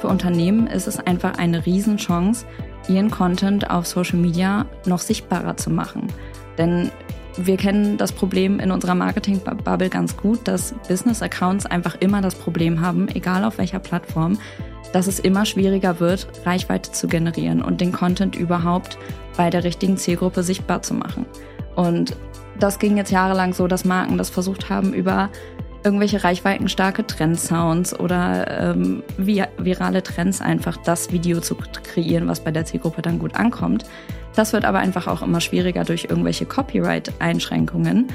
für Unternehmen ist es einfach eine Riesenchance, ihren Content auf Social Media noch sichtbarer zu machen. Denn wir kennen das Problem in unserer Marketing-Bubble ganz gut, dass Business-Accounts einfach immer das Problem haben, egal auf welcher Plattform, dass es immer schwieriger wird, Reichweite zu generieren und den Content überhaupt bei der richtigen Zielgruppe sichtbar zu machen. Und das ging jetzt jahrelang so, dass Marken das versucht haben, über irgendwelche reichweitenstarke Trendsounds oder ähm, virale Trends einfach das Video zu kreieren, was bei der Zielgruppe dann gut ankommt. Das wird aber einfach auch immer schwieriger durch irgendwelche Copyright-Einschränkungen.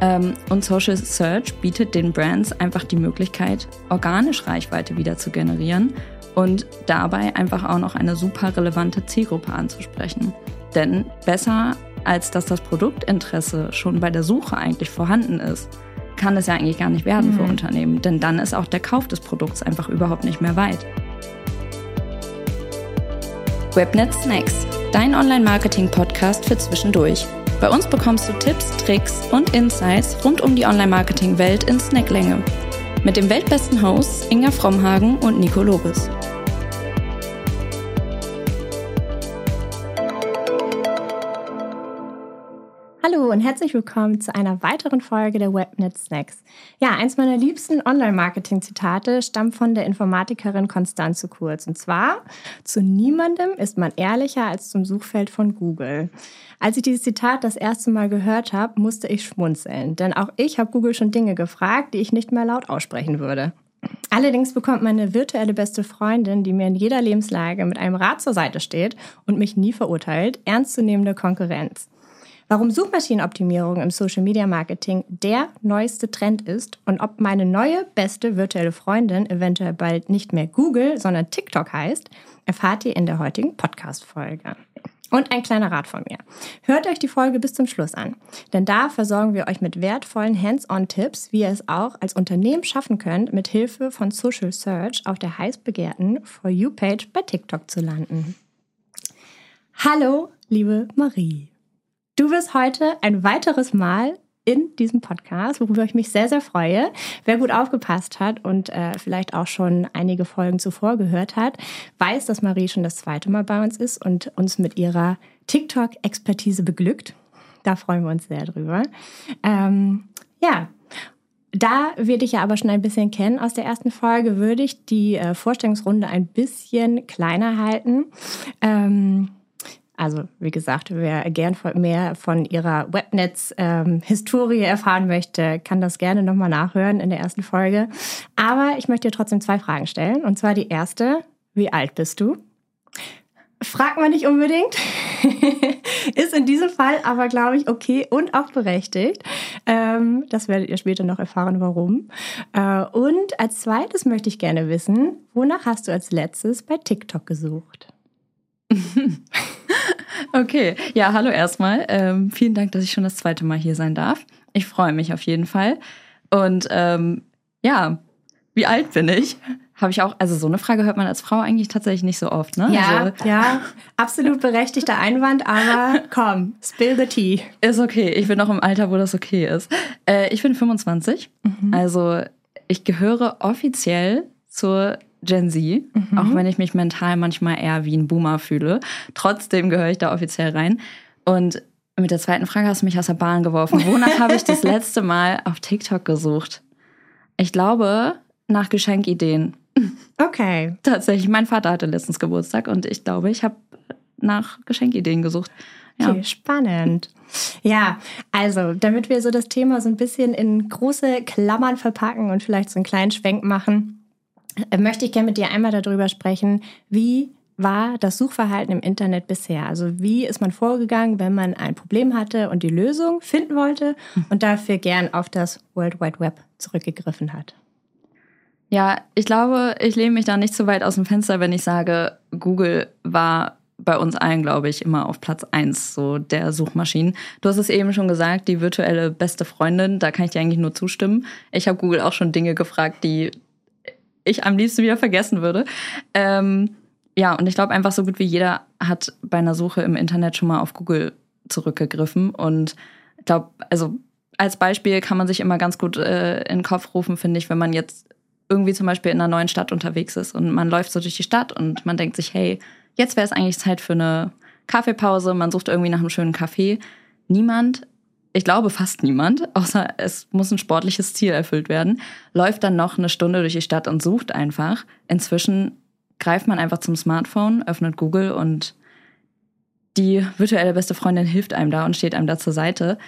Ähm, und Social Search bietet den Brands einfach die Möglichkeit, organisch Reichweite wieder zu generieren und dabei einfach auch noch eine super relevante Zielgruppe anzusprechen. Denn besser als dass das Produktinteresse schon bei der Suche eigentlich vorhanden ist, kann es ja eigentlich gar nicht werden mhm. für Unternehmen, denn dann ist auch der Kauf des Produkts einfach überhaupt nicht mehr weit. Webnet Snacks, dein Online-Marketing-Podcast für zwischendurch. Bei uns bekommst du Tipps, Tricks und Insights rund um die Online-Marketing-Welt in Snacklänge. Mit dem weltbesten Hosts Inga Frommhagen und Nico Lobes. Und herzlich willkommen zu einer weiteren Folge der Webnet Snacks. Ja, eins meiner liebsten Online-Marketing-Zitate stammt von der Informatikerin Konstanze Kurz. Und zwar, zu niemandem ist man ehrlicher als zum Suchfeld von Google. Als ich dieses Zitat das erste Mal gehört habe, musste ich schmunzeln. Denn auch ich habe Google schon Dinge gefragt, die ich nicht mehr laut aussprechen würde. Allerdings bekommt meine virtuelle beste Freundin, die mir in jeder Lebenslage mit einem Rat zur Seite steht und mich nie verurteilt, ernstzunehmende Konkurrenz. Warum Suchmaschinenoptimierung im Social Media Marketing der neueste Trend ist und ob meine neue beste virtuelle Freundin eventuell bald nicht mehr Google, sondern TikTok heißt, erfahrt ihr in der heutigen Podcast-Folge. Und ein kleiner Rat von mir. Hört euch die Folge bis zum Schluss an, denn da versorgen wir euch mit wertvollen Hands-on-Tipps, wie ihr es auch als Unternehmen schaffen könnt, mit Hilfe von Social Search auf der heiß begehrten For You-Page bei TikTok zu landen. Hallo, liebe Marie. Du bist heute ein weiteres Mal in diesem Podcast, worüber ich mich sehr, sehr freue. Wer gut aufgepasst hat und äh, vielleicht auch schon einige Folgen zuvor gehört hat, weiß, dass Marie schon das zweite Mal bei uns ist und uns mit ihrer TikTok-Expertise beglückt. Da freuen wir uns sehr drüber. Ähm, ja, da wir dich ja aber schon ein bisschen kennen aus der ersten Folge, würde ich die äh, Vorstellungsrunde ein bisschen kleiner halten. Ähm, also wie gesagt, wer gern mehr von ihrer Webnetz-Historie ähm, erfahren möchte, kann das gerne nochmal nachhören in der ersten Folge. Aber ich möchte dir trotzdem zwei Fragen stellen. Und zwar die erste, wie alt bist du? Fragt man nicht unbedingt. Ist in diesem Fall aber, glaube ich, okay und auch berechtigt. Ähm, das werdet ihr später noch erfahren, warum. Äh, und als zweites möchte ich gerne wissen, wonach hast du als letztes bei TikTok gesucht? Okay, ja, hallo erstmal. Ähm, vielen Dank, dass ich schon das zweite Mal hier sein darf. Ich freue mich auf jeden Fall. Und ähm, ja, wie alt bin ich? Habe ich auch, also so eine Frage hört man als Frau eigentlich tatsächlich nicht so oft, ne? Ja, also, ja, absolut berechtigter Einwand, aber komm, spill the tea. Ist okay, ich bin noch im Alter, wo das okay ist. Äh, ich bin 25, mhm. also ich gehöre offiziell zur Gen Z, mhm. auch wenn ich mich mental manchmal eher wie ein Boomer fühle. Trotzdem gehöre ich da offiziell rein. Und mit der zweiten Frage hast du mich aus der Bahn geworfen. Wonach habe ich das letzte Mal auf TikTok gesucht? Ich glaube, nach Geschenkideen. Okay. Tatsächlich, mein Vater hatte letztens Geburtstag und ich glaube, ich habe nach Geschenkideen gesucht. Ja. Okay, spannend. Ja, also, damit wir so das Thema so ein bisschen in große Klammern verpacken und vielleicht so einen kleinen Schwenk machen, möchte ich gerne mit dir einmal darüber sprechen, wie war das Suchverhalten im Internet bisher? Also wie ist man vorgegangen, wenn man ein Problem hatte und die Lösung finden wollte und dafür gern auf das World Wide Web zurückgegriffen hat? Ja, ich glaube, ich lehne mich da nicht so weit aus dem Fenster, wenn ich sage, Google war bei uns allen, glaube ich, immer auf Platz eins so der Suchmaschinen. Du hast es eben schon gesagt, die virtuelle beste Freundin, da kann ich dir eigentlich nur zustimmen. Ich habe Google auch schon Dinge gefragt, die ich am liebsten wieder vergessen würde. Ähm, ja, und ich glaube einfach so gut wie jeder hat bei einer Suche im Internet schon mal auf Google zurückgegriffen. Und ich glaube, also als Beispiel kann man sich immer ganz gut äh, in den Kopf rufen, finde ich, wenn man jetzt irgendwie zum Beispiel in einer neuen Stadt unterwegs ist und man läuft so durch die Stadt und man denkt sich, hey, jetzt wäre es eigentlich Zeit für eine Kaffeepause, man sucht irgendwie nach einem schönen Kaffee. Niemand, ich glaube fast niemand, außer es muss ein sportliches Ziel erfüllt werden, läuft dann noch eine Stunde durch die Stadt und sucht einfach. Inzwischen greift man einfach zum Smartphone, öffnet Google und die virtuelle beste Freundin hilft einem da und steht einem da zur Seite.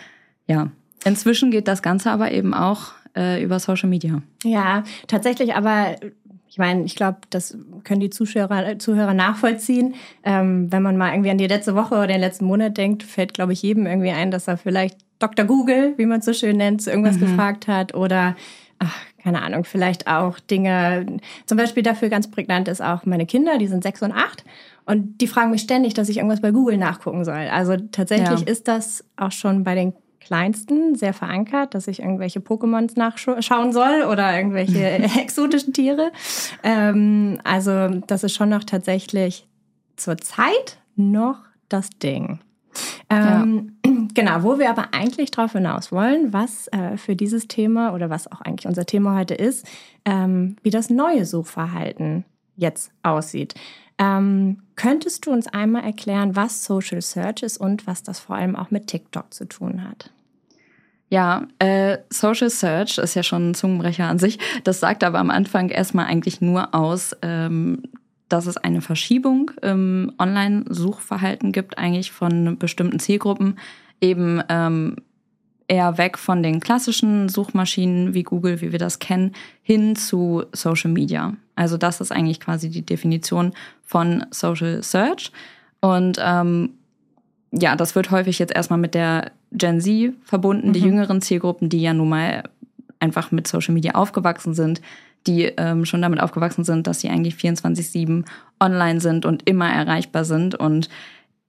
Ja, inzwischen geht das Ganze aber eben auch äh, über Social Media. Ja, tatsächlich, aber ich meine, ich glaube, das können die Zuschauer, Zuhörer nachvollziehen. Ähm, wenn man mal irgendwie an die letzte Woche oder den letzten Monat denkt, fällt, glaube ich, jedem irgendwie ein, dass er vielleicht Dr. Google, wie man es so schön nennt, irgendwas mhm. gefragt hat oder ach, keine Ahnung, vielleicht auch Dinge, zum Beispiel dafür ganz prägnant ist auch meine Kinder, die sind sechs und acht und die fragen mich ständig, dass ich irgendwas bei Google nachgucken soll. Also tatsächlich ja. ist das auch schon bei den Kleinsten sehr verankert, dass ich irgendwelche Pokémons nachschauen soll oder irgendwelche exotischen Tiere. Ähm, also das ist schon noch tatsächlich zur Zeit noch das Ding. Ähm, ja. Genau, wo wir aber eigentlich darauf hinaus wollen, was äh, für dieses Thema oder was auch eigentlich unser Thema heute ist, ähm, wie das neue Suchverhalten jetzt aussieht. Ähm, könntest du uns einmal erklären, was Social Search ist und was das vor allem auch mit TikTok zu tun hat? Ja, äh, Social Search ist ja schon ein Zungenbrecher an sich. Das sagt aber am Anfang erstmal eigentlich nur aus, ähm, dass es eine Verschiebung im Online-Suchverhalten gibt, eigentlich von bestimmten Zielgruppen, eben ähm, eher weg von den klassischen Suchmaschinen wie Google, wie wir das kennen, hin zu Social Media. Also das ist eigentlich quasi die Definition von Social Search. Und ähm, ja, das wird häufig jetzt erstmal mit der Gen Z verbunden, mhm. die jüngeren Zielgruppen, die ja nun mal einfach mit Social Media aufgewachsen sind, die ähm, schon damit aufgewachsen sind, dass sie eigentlich 24-7 online sind und immer erreichbar sind. Und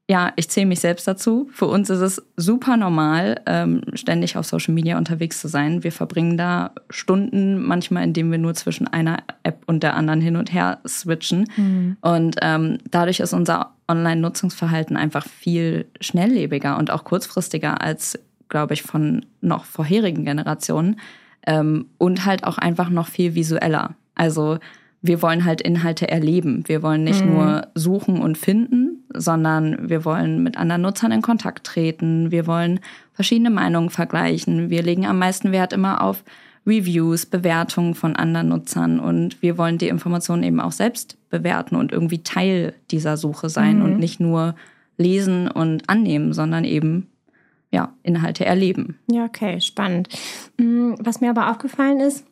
ja, ich zähle mich selbst dazu. Für uns ist es super normal, ähm, ständig auf Social Media unterwegs zu sein. Wir verbringen da Stunden, manchmal indem wir nur zwischen einer App und der anderen hin und her switchen. Mhm. Und ähm, dadurch ist unser Online-Nutzungsverhalten einfach viel schnelllebiger und auch kurzfristiger als, glaube ich, von noch vorherigen Generationen. Ähm, und halt auch einfach noch viel visueller. Also wir wollen halt Inhalte erleben. Wir wollen nicht mhm. nur suchen und finden, sondern wir wollen mit anderen Nutzern in Kontakt treten. Wir wollen verschiedene Meinungen vergleichen. Wir legen am meisten Wert immer auf Reviews, Bewertungen von anderen Nutzern und wir wollen die Informationen eben auch selbst bewerten und irgendwie Teil dieser Suche sein mhm. und nicht nur lesen und annehmen, sondern eben ja, Inhalte erleben. Ja, okay, spannend. Mm, was mir aber aufgefallen ist,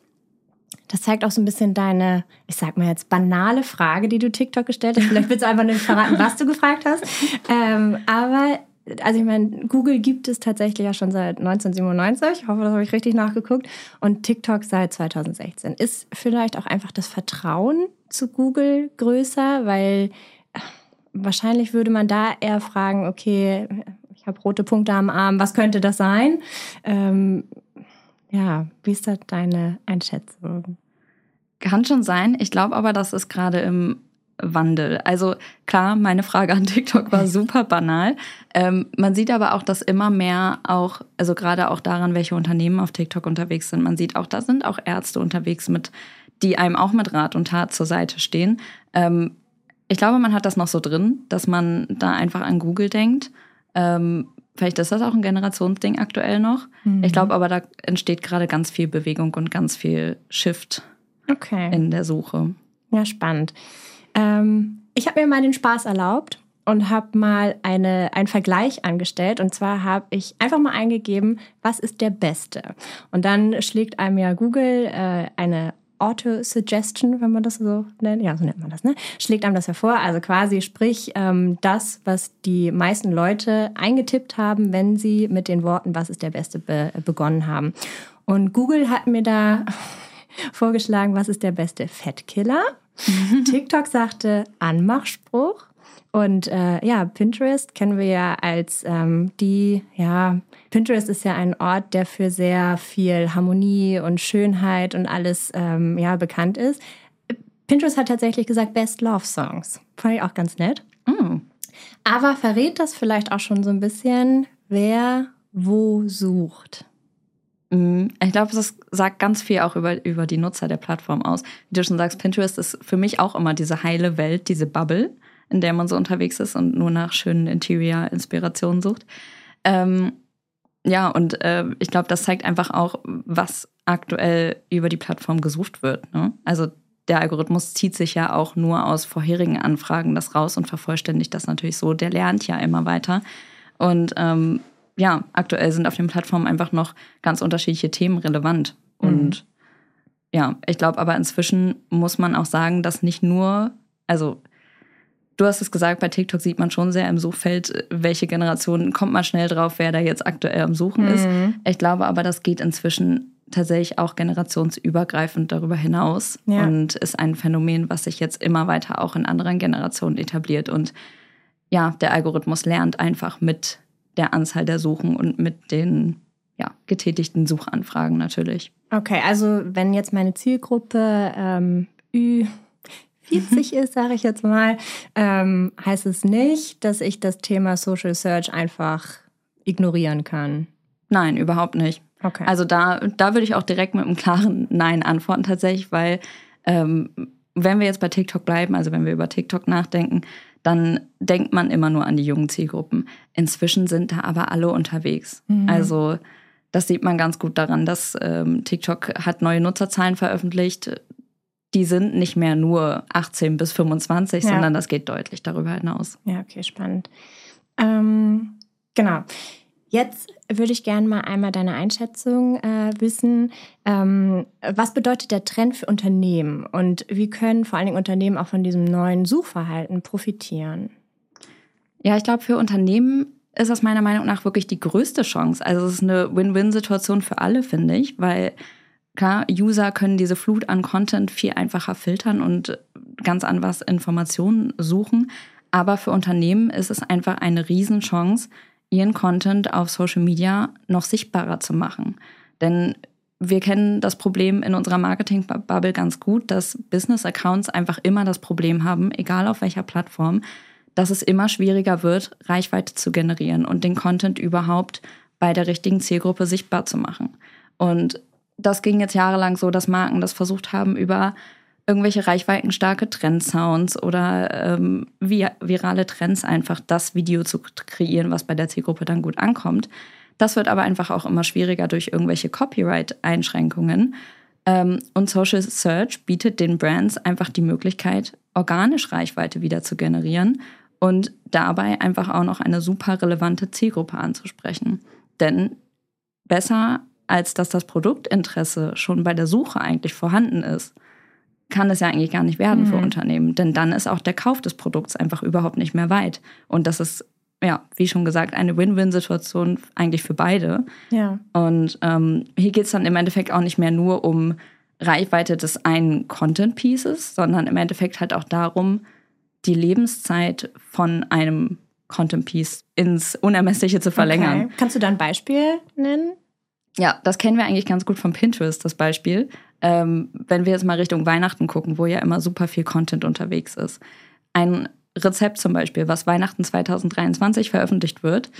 das zeigt auch so ein bisschen deine, ich sag mal jetzt, banale Frage, die du TikTok gestellt hast. Vielleicht willst du einfach nicht verraten, was du gefragt hast. Ähm, aber, also ich meine, Google gibt es tatsächlich ja schon seit 1997. Ich hoffe, das habe ich richtig nachgeguckt. Und TikTok seit 2016. Ist vielleicht auch einfach das Vertrauen zu Google größer, weil äh, wahrscheinlich würde man da eher fragen, okay, ich habe rote Punkte am Arm, was könnte das sein? Ähm, ja, wie ist da deine Einschätzung? Kann schon sein. Ich glaube aber, das ist gerade im Wandel. Also klar, meine Frage an TikTok war super banal. Ähm, man sieht aber auch, dass immer mehr auch, also gerade auch daran, welche Unternehmen auf TikTok unterwegs sind. Man sieht auch, da sind auch Ärzte unterwegs mit, die einem auch mit Rat und Tat zur Seite stehen. Ähm, ich glaube, man hat das noch so drin, dass man da einfach an Google denkt. Ähm, Vielleicht ist das auch ein Generationsding aktuell noch. Mhm. Ich glaube aber, da entsteht gerade ganz viel Bewegung und ganz viel Shift okay. in der Suche. Ja, spannend. Ähm, ich habe mir mal den Spaß erlaubt und habe mal eine, einen Vergleich angestellt. Und zwar habe ich einfach mal eingegeben, was ist der Beste? Und dann schlägt einem ja Google äh, eine Auto-Suggestion, wenn man das so nennt, ja, so nennt man das, ne? Schlägt einem das hervor. Also quasi, sprich, ähm, das, was die meisten Leute eingetippt haben, wenn sie mit den Worten, was ist der Beste, be begonnen haben. Und Google hat mir da vorgeschlagen, was ist der beste Fettkiller? TikTok sagte Anmachspruch. Und äh, ja, Pinterest kennen wir ja als ähm, die, ja, Pinterest ist ja ein Ort, der für sehr viel Harmonie und Schönheit und alles ähm, ja, bekannt ist. Pinterest hat tatsächlich gesagt Best Love Songs. Fand ich auch ganz nett. Mm. Aber verrät das vielleicht auch schon so ein bisschen, wer wo sucht? Mhm. Ich glaube, das sagt ganz viel auch über, über die Nutzer der Plattform aus. Wie du schon sagst, Pinterest ist für mich auch immer diese heile Welt, diese Bubble, in der man so unterwegs ist und nur nach schönen Interior-Inspirationen sucht. Ähm, ja, und äh, ich glaube, das zeigt einfach auch, was aktuell über die Plattform gesucht wird. Ne? Also der Algorithmus zieht sich ja auch nur aus vorherigen Anfragen das raus und vervollständigt das natürlich so. Der lernt ja immer weiter. Und ähm, ja, aktuell sind auf den Plattformen einfach noch ganz unterschiedliche Themen relevant. Mhm. Und ja, ich glaube aber inzwischen muss man auch sagen, dass nicht nur, also du hast es gesagt, bei TikTok sieht man schon sehr im Suchfeld, welche Generation kommt man schnell drauf, wer da jetzt aktuell am Suchen mhm. ist. Ich glaube aber, das geht inzwischen tatsächlich auch generationsübergreifend darüber hinaus ja. und ist ein Phänomen, was sich jetzt immer weiter auch in anderen Generationen etabliert. Und ja, der Algorithmus lernt einfach mit der Anzahl der Suchen und mit den ja, getätigten Suchanfragen natürlich. Okay, also wenn jetzt meine Zielgruppe ähm, Ü40 ist, sage ich jetzt mal, ähm, heißt es nicht, dass ich das Thema Social Search einfach ignorieren kann. Nein, überhaupt nicht. Okay. Also da, da würde ich auch direkt mit einem klaren Nein antworten tatsächlich, weil ähm, wenn wir jetzt bei TikTok bleiben, also wenn wir über TikTok nachdenken, dann denkt man immer nur an die jungen Zielgruppen. Inzwischen sind da aber alle unterwegs. Mhm. Also das sieht man ganz gut daran, dass ähm, TikTok hat neue Nutzerzahlen veröffentlicht. Die sind nicht mehr nur 18 bis 25, ja. sondern das geht deutlich darüber hinaus. Ja, okay, spannend. Ähm, genau. Jetzt würde ich gerne mal einmal deine Einschätzung äh, wissen. Ähm, was bedeutet der Trend für Unternehmen und wie können vor allen Dingen Unternehmen auch von diesem neuen Suchverhalten profitieren? Ja, ich glaube, für Unternehmen ist das meiner Meinung nach wirklich die größte Chance. Also es ist eine Win-Win-Situation für alle, finde ich, weil klar, User können diese Flut an Content viel einfacher filtern und ganz anders Informationen suchen. Aber für Unternehmen ist es einfach eine Riesenchance, ihren Content auf Social Media noch sichtbarer zu machen. Denn wir kennen das Problem in unserer Marketing-Bubble ganz gut, dass Business-Accounts einfach immer das Problem haben, egal auf welcher Plattform, dass es immer schwieriger wird, Reichweite zu generieren und den Content überhaupt bei der richtigen Zielgruppe sichtbar zu machen. Und das ging jetzt jahrelang so, dass Marken das versucht haben, über irgendwelche reichweitenstarke Trendsounds oder ähm, virale Trends einfach das Video zu kreieren, was bei der Zielgruppe dann gut ankommt. Das wird aber einfach auch immer schwieriger durch irgendwelche Copyright-Einschränkungen. Ähm, und Social Search bietet den Brands einfach die Möglichkeit, organisch Reichweite wieder zu generieren und dabei einfach auch noch eine super relevante Zielgruppe anzusprechen. Denn besser als dass das Produktinteresse schon bei der Suche eigentlich vorhanden ist, kann es ja eigentlich gar nicht werden mhm. für Unternehmen. Denn dann ist auch der Kauf des Produkts einfach überhaupt nicht mehr weit. Und das ist, ja, wie schon gesagt, eine Win-Win-Situation eigentlich für beide. Ja. Und ähm, hier geht es dann im Endeffekt auch nicht mehr nur um Reichweite des einen Content-Pieces, sondern im Endeffekt halt auch darum, die Lebenszeit von einem Content-Piece ins Unermessliche zu verlängern. Okay. Kannst du da ein Beispiel nennen? Ja, das kennen wir eigentlich ganz gut von Pinterest, das Beispiel. Ähm, wenn wir jetzt mal Richtung Weihnachten gucken, wo ja immer super viel Content unterwegs ist. Ein Rezept zum Beispiel, was Weihnachten 2023 veröffentlicht wird,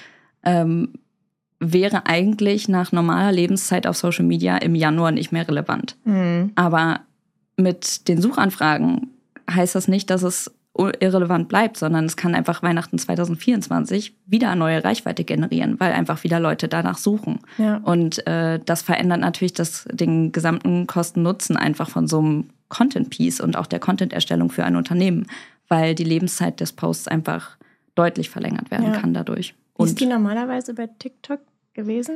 ähm, wäre eigentlich nach normaler Lebenszeit auf Social Media im Januar nicht mehr relevant. Mhm. Aber mit den Suchanfragen heißt das nicht, dass es irrelevant bleibt, sondern es kann einfach Weihnachten 2024 wieder neue Reichweite generieren, weil einfach wieder Leute danach suchen. Ja. Und äh, das verändert natürlich das, den gesamten Kosten-Nutzen einfach von so einem Content-Piece und auch der Content-Erstellung für ein Unternehmen, weil die Lebenszeit des Posts einfach deutlich verlängert werden ja. kann dadurch. Wie ist die normalerweise bei TikTok gewesen?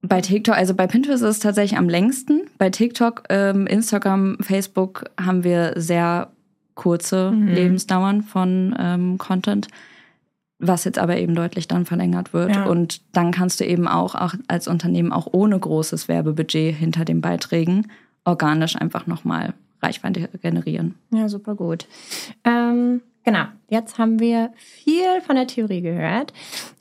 Bei TikTok, also bei Pinterest ist es tatsächlich am längsten. Bei TikTok, ähm, Instagram, Facebook haben wir sehr kurze mhm. Lebensdauern von ähm, Content, was jetzt aber eben deutlich dann verlängert wird. Ja. Und dann kannst du eben auch, auch als Unternehmen auch ohne großes Werbebudget hinter den Beiträgen organisch einfach nochmal Reichweite generieren. Ja, super gut. Ähm, genau, jetzt haben wir viel von der Theorie gehört.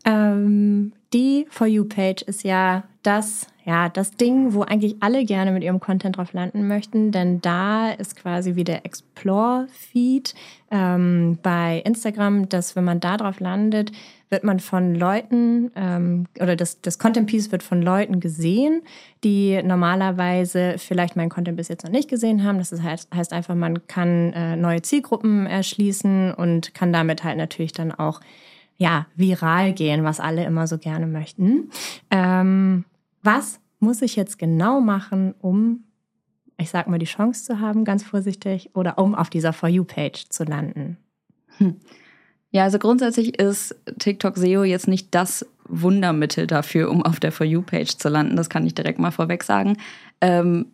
Ähm, die For You-Page ist ja das ja, das Ding, wo eigentlich alle gerne mit ihrem Content drauf landen möchten, denn da ist quasi wie der Explore-Feed ähm, bei Instagram, dass wenn man da drauf landet, wird man von Leuten ähm, oder das, das Content Piece wird von Leuten gesehen, die normalerweise vielleicht meinen Content bis jetzt noch nicht gesehen haben. Das heißt, heißt einfach, man kann äh, neue Zielgruppen erschließen und kann damit halt natürlich dann auch ja, viral gehen, was alle immer so gerne möchten. Ähm, was muss ich jetzt genau machen, um, ich sag mal, die Chance zu haben, ganz vorsichtig, oder um auf dieser For You-Page zu landen? Hm. Ja, also grundsätzlich ist TikTok SEO jetzt nicht das Wundermittel dafür, um auf der For You-Page zu landen. Das kann ich direkt mal vorweg sagen. Ähm,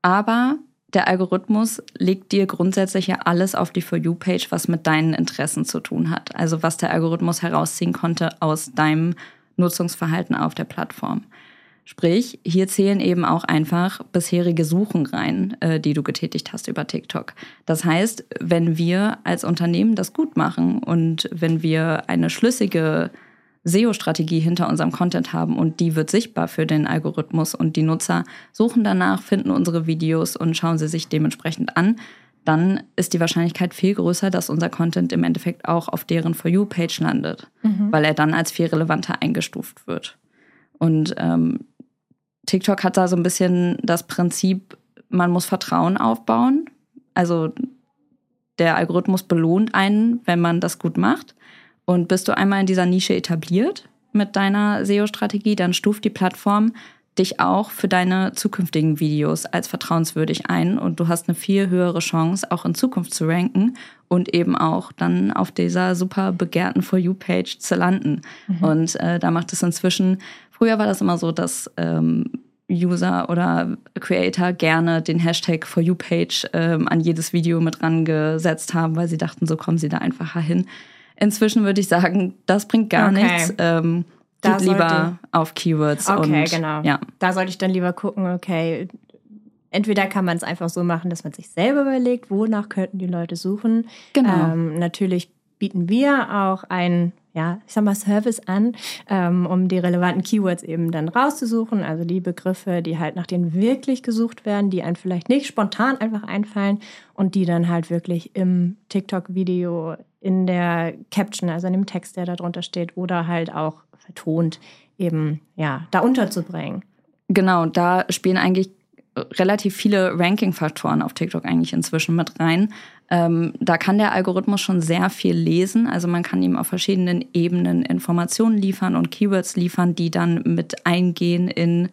aber der Algorithmus legt dir grundsätzlich ja alles auf die For You-Page, was mit deinen Interessen zu tun hat. Also was der Algorithmus herausziehen konnte aus deinem Nutzungsverhalten auf der Plattform. Sprich, hier zählen eben auch einfach bisherige Suchen rein, äh, die du getätigt hast über TikTok. Das heißt, wenn wir als Unternehmen das gut machen und wenn wir eine schlüssige SEO-Strategie hinter unserem Content haben und die wird sichtbar für den Algorithmus und die Nutzer suchen danach, finden unsere Videos und schauen sie sich dementsprechend an, dann ist die Wahrscheinlichkeit viel größer, dass unser Content im Endeffekt auch auf deren For You-Page landet, mhm. weil er dann als viel relevanter eingestuft wird. Und ähm, TikTok hat da so ein bisschen das Prinzip, man muss Vertrauen aufbauen. Also der Algorithmus belohnt einen, wenn man das gut macht. Und bist du einmal in dieser Nische etabliert mit deiner SEO-Strategie, dann stuft die Plattform dich auch für deine zukünftigen Videos als vertrauenswürdig ein und du hast eine viel höhere Chance, auch in Zukunft zu ranken und eben auch dann auf dieser super begehrten For You-Page zu landen. Mhm. Und äh, da macht es inzwischen, früher war das immer so, dass ähm, User oder Creator gerne den Hashtag For You-Page ähm, an jedes Video mit rangesetzt haben, weil sie dachten, so kommen sie da einfacher hin. Inzwischen würde ich sagen, das bringt gar okay. nichts. Ähm, da geht lieber auf Keywords. Okay, und, genau. Ja. Da sollte ich dann lieber gucken, okay, entweder kann man es einfach so machen, dass man sich selber überlegt, wonach könnten die Leute suchen. Genau. Ähm, natürlich bieten wir auch ein ja, ich sag mal, Service an, ähm, um die relevanten Keywords eben dann rauszusuchen. Also die Begriffe, die halt nach denen wirklich gesucht werden, die einem vielleicht nicht spontan einfach einfallen und die dann halt wirklich im TikTok-Video, in der Caption, also in dem Text, der da drunter steht, oder halt auch vertont eben, ja, da unterzubringen. Genau, da spielen eigentlich relativ viele Ranking-Faktoren auf TikTok eigentlich inzwischen mit rein. Ähm, da kann der Algorithmus schon sehr viel lesen. Also man kann ihm auf verschiedenen Ebenen Informationen liefern und Keywords liefern, die dann mit eingehen in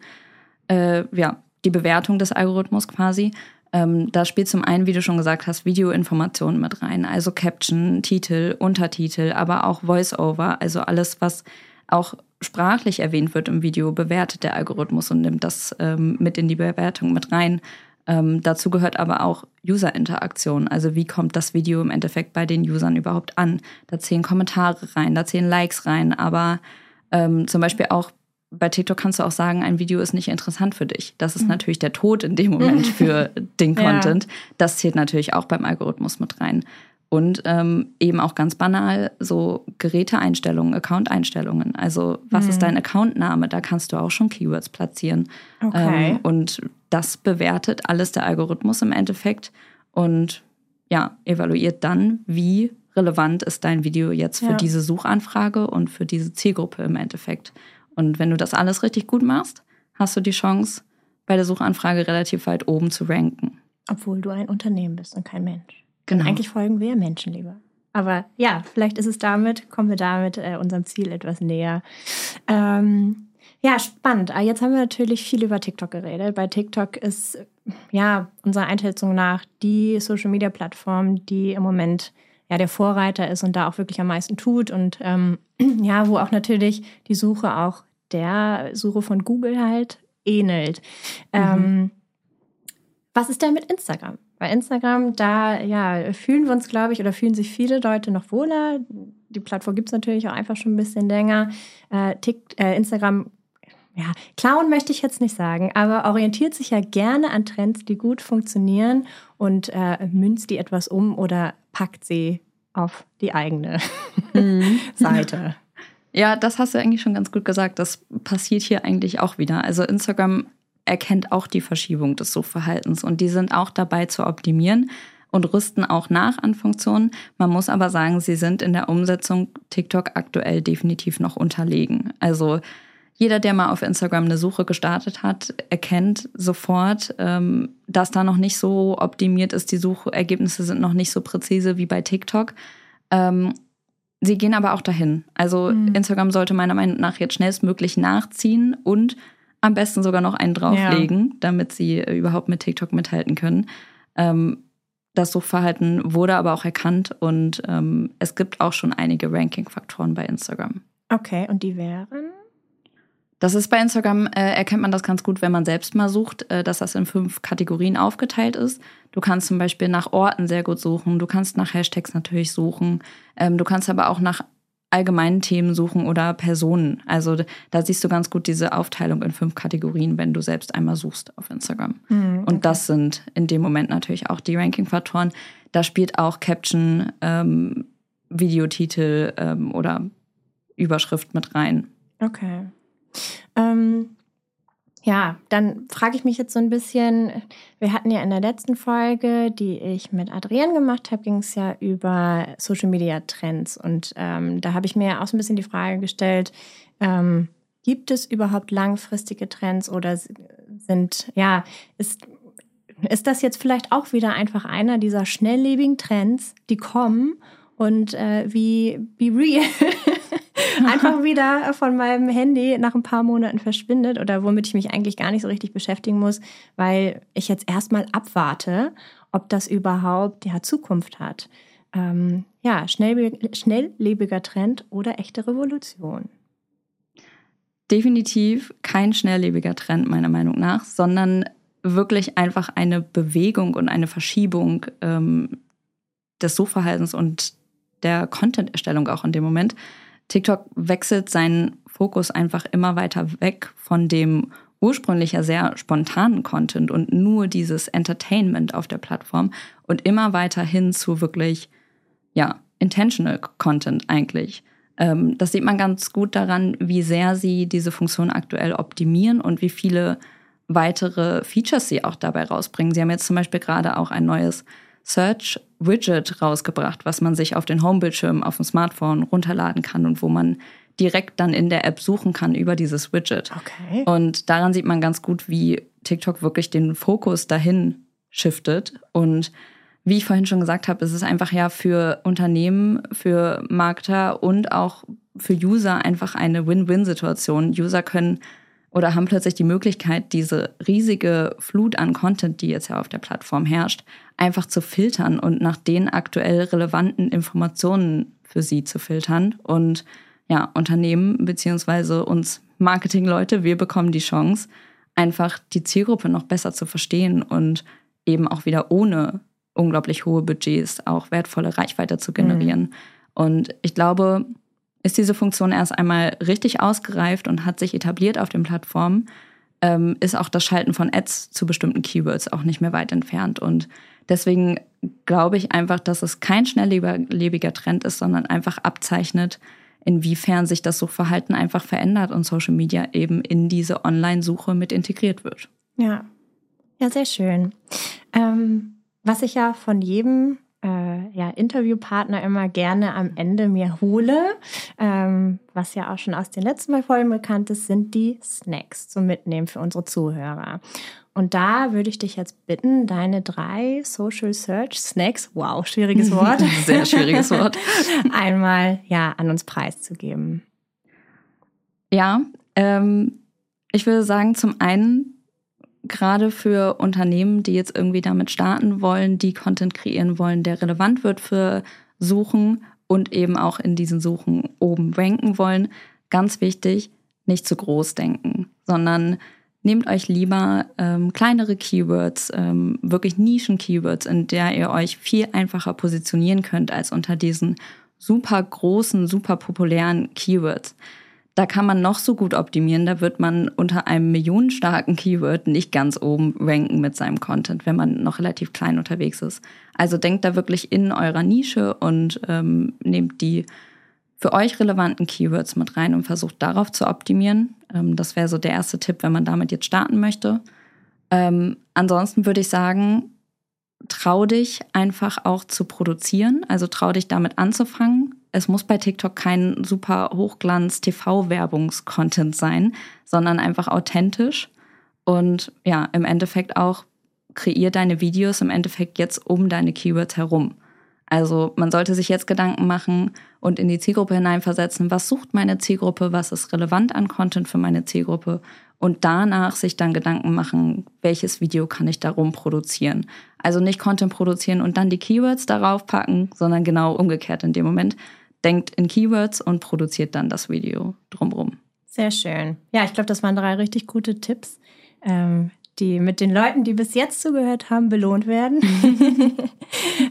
äh, ja, die Bewertung des Algorithmus quasi. Ähm, da spielt zum einen, wie du schon gesagt hast, Videoinformationen mit rein, also Caption, Titel, Untertitel, aber auch Voice-Over, also alles, was auch sprachlich erwähnt wird im Video, bewertet der Algorithmus und nimmt das ähm, mit in die Bewertung mit rein. Ähm, dazu gehört aber auch User-Interaktion. Also wie kommt das Video im Endeffekt bei den Usern überhaupt an? Da zählen Kommentare rein, da zählen Likes rein, aber ähm, zum Beispiel auch bei TikTok kannst du auch sagen, ein Video ist nicht interessant für dich. Das ist mhm. natürlich der Tod in dem Moment für den Content. Ja. Das zählt natürlich auch beim Algorithmus mit rein. Und ähm, eben auch ganz banal so Geräteeinstellungen, Account-Einstellungen. Also was mhm. ist dein Accountname? Da kannst du auch schon Keywords platzieren. Okay. Ähm, und das bewertet alles der Algorithmus im Endeffekt und ja, evaluiert dann, wie relevant ist dein Video jetzt für ja. diese Suchanfrage und für diese Zielgruppe im Endeffekt. Und wenn du das alles richtig gut machst, hast du die Chance, bei der Suchanfrage relativ weit oben zu ranken. Obwohl du ein Unternehmen bist und kein Mensch. Genau. Eigentlich folgen wir Menschen lieber. Aber ja, vielleicht ist es damit, kommen wir damit äh, unserem Ziel etwas näher. Ähm, ja, spannend. Ah, jetzt haben wir natürlich viel über TikTok geredet. Bei TikTok ist ja unserer Einschätzung nach die Social Media Plattform, die im Moment ja der Vorreiter ist und da auch wirklich am meisten tut und ähm, ja, wo auch natürlich die Suche auch der Suche von Google halt ähnelt. Mhm. Ähm, was ist denn mit Instagram? Bei Instagram, da ja, fühlen wir uns, glaube ich, oder fühlen sich viele Leute noch wohler. Die Plattform gibt es natürlich auch einfach schon ein bisschen länger. Äh, Tick, äh, Instagram, ja, klauen möchte ich jetzt nicht sagen, aber orientiert sich ja gerne an Trends, die gut funktionieren und äh, münzt die etwas um oder packt sie auf die eigene mhm. Seite. Ja, das hast du eigentlich schon ganz gut gesagt. Das passiert hier eigentlich auch wieder. Also Instagram erkennt auch die Verschiebung des Suchverhaltens und die sind auch dabei zu optimieren. und rüsten auch nach an Funktionen. Man muss aber sagen, sie sind in der Umsetzung TikTok aktuell definitiv noch unterlegen. Also jeder, der mal auf Instagram eine Suche gestartet hat, erkennt sofort, ähm, dass da noch nicht so optimiert ist. Die Suchergebnisse sind noch nicht so präzise wie bei TikTok. Ähm, sie gehen aber auch dahin. Also mhm. Instagram sollte meiner Meinung nach jetzt schnellstmöglich nachziehen und am besten sogar noch einen drauflegen, ja. damit sie äh, überhaupt mit TikTok mithalten können. Ähm, das Suchverhalten wurde aber auch erkannt und ähm, es gibt auch schon einige Ranking-Faktoren bei Instagram. Okay, und die wären? Das ist bei Instagram, äh, erkennt man das ganz gut, wenn man selbst mal sucht, äh, dass das in fünf Kategorien aufgeteilt ist. Du kannst zum Beispiel nach Orten sehr gut suchen, du kannst nach Hashtags natürlich suchen, ähm, du kannst aber auch nach allgemeinen Themen suchen oder Personen. Also da siehst du ganz gut diese Aufteilung in fünf Kategorien, wenn du selbst einmal suchst auf Instagram. Mhm, okay. Und das sind in dem Moment natürlich auch die Ranking-Faktoren. Da spielt auch Caption, ähm, Videotitel ähm, oder Überschrift mit rein. Okay. Ähm, ja, dann frage ich mich jetzt so ein bisschen, wir hatten ja in der letzten Folge, die ich mit Adrian gemacht habe, ging es ja über Social Media Trends. Und ähm, da habe ich mir auch so ein bisschen die Frage gestellt, ähm, gibt es überhaupt langfristige Trends oder sind, ja, ist, ist das jetzt vielleicht auch wieder einfach einer dieser schnelllebigen Trends, die kommen und äh, wie Be Real einfach wieder von meinem Handy nach ein paar Monaten verschwindet oder womit ich mich eigentlich gar nicht so richtig beschäftigen muss, weil ich jetzt erstmal abwarte, ob das überhaupt ja, Zukunft hat. Ähm, ja, schnell, schnelllebiger Trend oder echte Revolution. Definitiv kein schnelllebiger Trend meiner Meinung nach, sondern wirklich einfach eine Bewegung und eine Verschiebung ähm, des Suchverhaltens und der Content-Erstellung auch in dem Moment. TikTok wechselt seinen Fokus einfach immer weiter weg von dem ursprünglich ja sehr spontanen Content und nur dieses Entertainment auf der Plattform und immer weiter hin zu wirklich, ja, intentional Content eigentlich. Ähm, das sieht man ganz gut daran, wie sehr sie diese Funktion aktuell optimieren und wie viele weitere Features sie auch dabei rausbringen. Sie haben jetzt zum Beispiel gerade auch ein neues Search Widget rausgebracht, was man sich auf den Homebildschirm auf dem Smartphone runterladen kann und wo man direkt dann in der App suchen kann über dieses Widget. Okay. Und daran sieht man ganz gut, wie TikTok wirklich den Fokus dahin shiftet. Und wie ich vorhin schon gesagt habe, ist es einfach ja für Unternehmen, für Marketer und auch für User einfach eine Win-Win-Situation. User können oder haben plötzlich die Möglichkeit, diese riesige Flut an Content, die jetzt ja auf der Plattform herrscht, einfach zu filtern und nach den aktuell relevanten Informationen für sie zu filtern. Und ja, Unternehmen beziehungsweise uns Marketingleute, wir bekommen die Chance, einfach die Zielgruppe noch besser zu verstehen und eben auch wieder ohne unglaublich hohe Budgets auch wertvolle Reichweite zu generieren. Mhm. Und ich glaube, ist diese Funktion erst einmal richtig ausgereift und hat sich etabliert auf den Plattformen, ähm, ist auch das Schalten von Ads zu bestimmten Keywords auch nicht mehr weit entfernt. Und deswegen glaube ich einfach, dass es kein schnelllebiger Trend ist, sondern einfach abzeichnet, inwiefern sich das Suchverhalten einfach verändert und Social Media eben in diese Online-Suche mit integriert wird. Ja, ja, sehr schön. Ähm, was ich ja von jedem äh, ja, Interviewpartner immer gerne am Ende mir hole, ähm, was ja auch schon aus den letzten Mal Folgen bekannt ist, sind die Snacks zum Mitnehmen für unsere Zuhörer. Und da würde ich dich jetzt bitten, deine drei Social Search Snacks, wow, schwieriges Wort. Sehr schwieriges Wort. einmal ja an uns preiszugeben. Ja, ähm, ich würde sagen, zum einen gerade für Unternehmen, die jetzt irgendwie damit starten wollen, die Content kreieren wollen, der relevant wird für Suchen und eben auch in diesen Suchen oben ranken wollen, ganz wichtig, nicht zu groß denken, sondern nehmt euch lieber ähm, kleinere Keywords, ähm, wirklich Nischen-Keywords, in der ihr euch viel einfacher positionieren könnt als unter diesen super großen, super populären Keywords. Da kann man noch so gut optimieren, da wird man unter einem millionenstarken Keyword nicht ganz oben ranken mit seinem Content, wenn man noch relativ klein unterwegs ist. Also denkt da wirklich in eurer Nische und ähm, nehmt die für euch relevanten Keywords mit rein und versucht darauf zu optimieren. Ähm, das wäre so der erste Tipp, wenn man damit jetzt starten möchte. Ähm, ansonsten würde ich sagen, trau dich einfach auch zu produzieren, also trau dich damit anzufangen. Es muss bei TikTok kein super Hochglanz-TV-Werbungskontent sein, sondern einfach authentisch und ja, im Endeffekt auch kreier deine Videos im Endeffekt jetzt um deine Keywords herum. Also man sollte sich jetzt Gedanken machen und in die Zielgruppe hineinversetzen, was sucht meine Zielgruppe, was ist relevant an Content für meine Zielgruppe und danach sich dann Gedanken machen, welches Video kann ich darum produzieren. Also nicht Content produzieren und dann die Keywords darauf packen, sondern genau umgekehrt in dem Moment. Denkt in Keywords und produziert dann das Video drumherum. Sehr schön. Ja, ich glaube, das waren drei richtig gute Tipps. Ähm, die mit den Leuten, die bis jetzt zugehört haben, belohnt werden.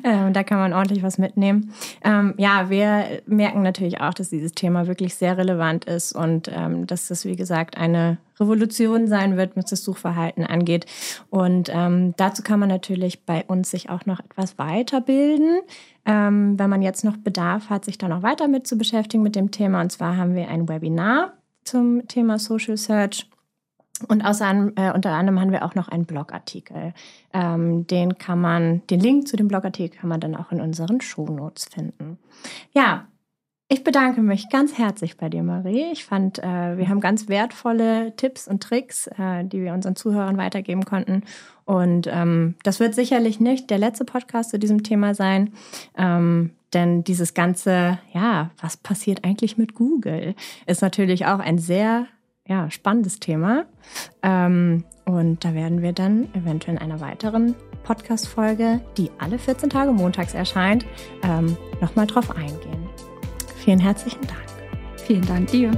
ähm, da kann man ordentlich was mitnehmen. Ähm, ja, wir merken natürlich auch, dass dieses Thema wirklich sehr relevant ist und ähm, dass das, wie gesagt, eine Revolution sein wird, was das Suchverhalten angeht. Und ähm, dazu kann man natürlich bei uns sich auch noch etwas weiterbilden. Ähm, wenn man jetzt noch Bedarf hat, sich da noch weiter mit zu beschäftigen mit dem Thema. Und zwar haben wir ein Webinar zum Thema Social Search und außer, äh, unter anderem haben wir auch noch einen Blogartikel. Ähm, den kann man, den Link zu dem Blogartikel kann man dann auch in unseren Shownotes finden. Ja, ich bedanke mich ganz herzlich bei dir, Marie. Ich fand, äh, wir haben ganz wertvolle Tipps und Tricks, äh, die wir unseren Zuhörern weitergeben konnten. Und ähm, das wird sicherlich nicht der letzte Podcast zu diesem Thema sein. Ähm, denn dieses ganze, ja, was passiert eigentlich mit Google, ist natürlich auch ein sehr ja, spannendes Thema. Ähm, und da werden wir dann eventuell in einer weiteren Podcast-Folge, die alle 14 Tage montags erscheint, ähm, nochmal drauf eingehen. Vielen herzlichen Dank. Vielen Dank dir.